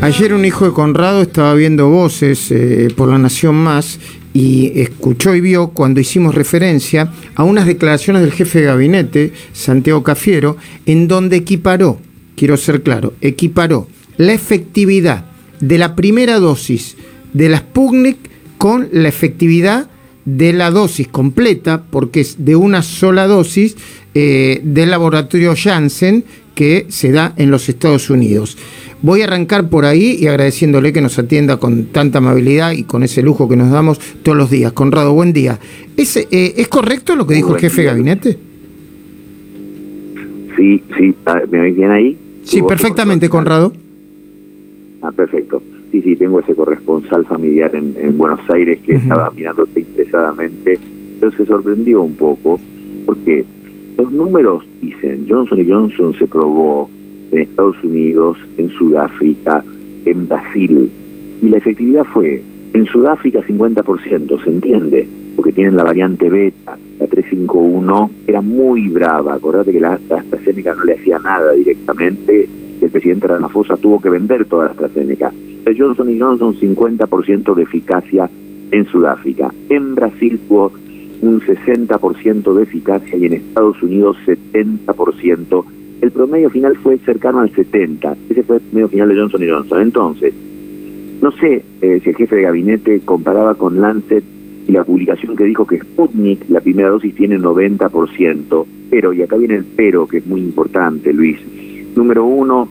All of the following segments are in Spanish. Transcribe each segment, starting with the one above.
Ayer un hijo de Conrado estaba viendo voces eh, por la Nación Más y escuchó y vio cuando hicimos referencia a unas declaraciones del jefe de gabinete, Santiago Cafiero, en donde equiparó, quiero ser claro, equiparó la efectividad de la primera dosis de la Sputnik con la efectividad de la dosis completa, porque es de una sola dosis eh, del laboratorio Janssen que se da en los Estados Unidos. Voy a arrancar por ahí y agradeciéndole que nos atienda con tanta amabilidad y con ese lujo que nos damos todos los días. Conrado, buen día. ¿Es, eh, ¿es correcto lo que dijo el jefe de gabinete? Sí, sí, ah, ¿me oís bien ahí? Sí, perfectamente, Conrado. Ah, perfecto. Sí, sí, tengo ese corresponsal familiar en, Buenos Aires que estaba mirándote interesadamente, pero se sorprendió un poco porque los números dicen, Johnson Johnson se probó en Estados Unidos, en Sudáfrica, en Brasil. Y la efectividad fue, en Sudáfrica 50%, ¿se entiende? Porque tienen la variante beta, la 351, era muy brava. Acordate que la AstraZeneca no le hacía nada directamente. El presidente Ramaphosa tuvo que vender toda la AstraZeneca. Johnson Johnson 50% de eficacia en Sudáfrica. En Brasil tuvo un 60% de eficacia y en Estados Unidos 70% el promedio final fue cercano al 70. Ese fue el promedio final de Johnson Johnson. Entonces, no sé eh, si el jefe de gabinete comparaba con Lancet y la publicación que dijo que Sputnik, la primera dosis, tiene 90%, pero, y acá viene el pero, que es muy importante, Luis. Número uno,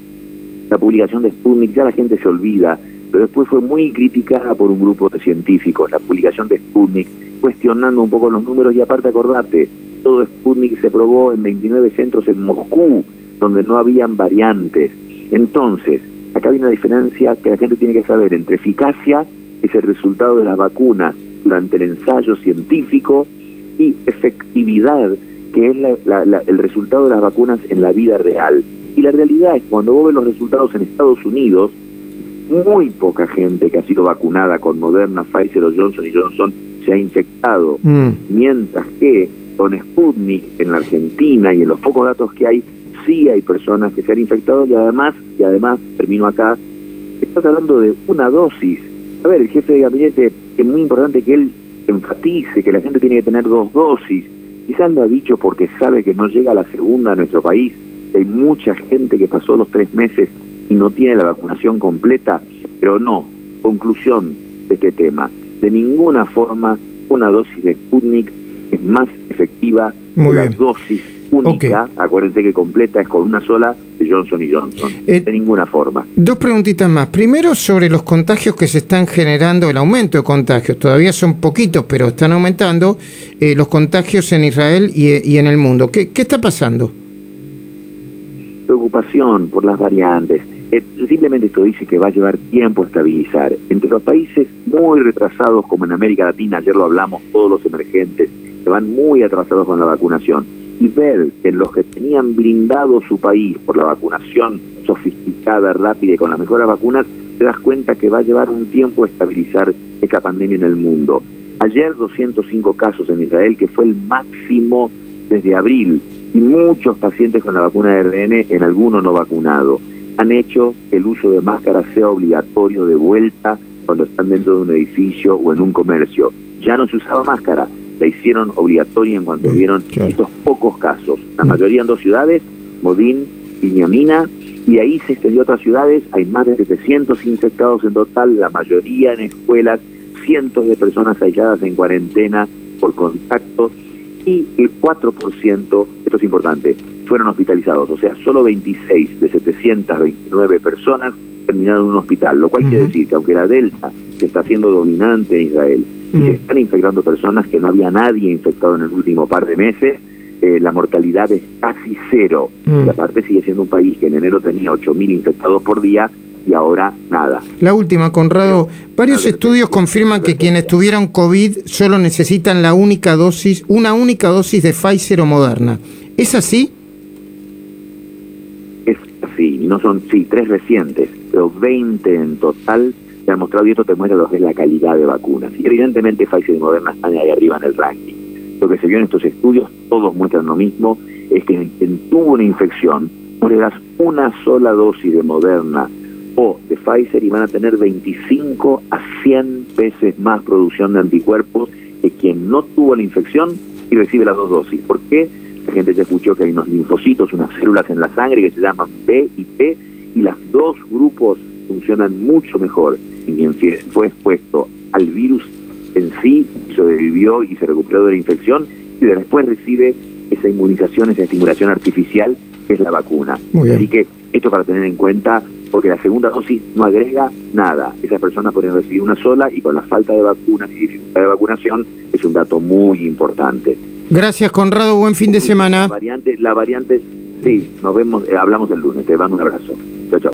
la publicación de Sputnik, ya la gente se olvida, pero después fue muy criticada por un grupo de científicos, la publicación de Sputnik, cuestionando un poco los números y aparte acordate, todo Sputnik se probó en 29 centros en Moscú, donde no habían variantes. Entonces, acá hay una diferencia que la gente tiene que saber entre eficacia, que es el resultado de las vacunas durante el ensayo científico, y efectividad, que es el resultado de las vacunas en la vida real. Y la realidad es cuando vos ves los resultados en Estados Unidos, muy poca gente que ha sido vacunada con Moderna, Pfizer o Johnson y Johnson se ha infectado, mm. mientras que con Sputnik en la Argentina y en los pocos datos que hay, sí hay personas que se han infectado y además, y además, termino acá, estás hablando de una dosis. A ver, el jefe de gabinete, es muy importante que él enfatice que la gente tiene que tener dos dosis. Quizás lo ha dicho porque sabe que no llega la segunda a nuestro país. Hay mucha gente que pasó los tres meses y no tiene la vacunación completa, pero no. Conclusión de este tema. De ninguna forma una dosis de Sputnik es más efectiva que la dosis única, acuérdense que completa es con una sola de Johnson y Johnson, eh, de ninguna forma. Dos preguntitas más. Primero sobre los contagios que se están generando, el aumento de contagios, todavía son poquitos, pero están aumentando eh, los contagios en Israel y, en el mundo. ¿Qué, ¿Qué, está pasando? Preocupación por las variantes. Eh, simplemente esto dice que va a llevar tiempo estabilizar. Entre los países muy retrasados como en América Latina, ayer lo hablamos, todos los emergentes, que van muy atrasados con la vacunación y ver que los que tenían blindado su país por la vacunación sofisticada, rápida y con las mejores vacunas, te das cuenta que va a llevar un tiempo estabilizar esta pandemia en el mundo. Ayer 205 casos en Israel, que fue el máximo desde abril, y muchos pacientes con la vacuna de RN en alguno no vacunado. Han hecho que el uso de máscaras sea obligatorio de vuelta cuando están dentro de un edificio o en un comercio. Ya no se usaba máscara, la hicieron obligatoria en cuanto vieron estos pocos casos. La mm. mayoría en dos ciudades, Modín, Piñamina, y ahí se extendió a otras ciudades, hay más de 700 infectados en total, la mayoría en escuelas, cientos de personas aisladas en cuarentena por contacto, y el 4%, esto es importante, fueron hospitalizados, o sea, solo 26 de 729 personas terminaron en un hospital, lo cual quiere decir que aunque la Delta, que está siendo dominante en Israel, y se están infectando personas que no había nadie infectado en el último par de meses, eh, la mortalidad es casi cero. Y aparte sigue siendo un país que en enero tenía 8.000 infectados por día y ahora nada. La última, Conrado. Varios estudios confirman que quienes tuvieron COVID solo necesitan la única dosis, una única dosis de Pfizer o Moderna. ¿Es así? Así. No son, sí, tres recientes, pero 20 en total se ha mostrado y esto te muestra lo que es la calidad de vacunas. Y evidentemente Pfizer y Moderna están ahí arriba en el ranking. Lo que se vio en estos estudios, todos muestran lo mismo, es que quien tuvo una infección, no le das una sola dosis de Moderna o de Pfizer y van a tener 25 a 100 veces más producción de anticuerpos que quien no tuvo la infección y recibe las dos dosis. ¿Por qué? La gente ya escuchó que hay unos linfocitos, unas células en la sangre que se llaman B y P, y los dos grupos funcionan mucho mejor. Y quien fue expuesto al virus en sí, sobrevivió y se recuperó de la infección, y después recibe esa inmunización, esa estimulación artificial que es la vacuna. Así que esto para tener en cuenta, porque la segunda dosis no agrega nada. Esas personas pueden recibir una sola y con la falta de vacunas y dificultad de vacunación es un dato muy importante. Gracias, Conrado. Buen fin de semana. La variante, la variante sí, nos vemos, eh, hablamos el lunes. Te mando un abrazo.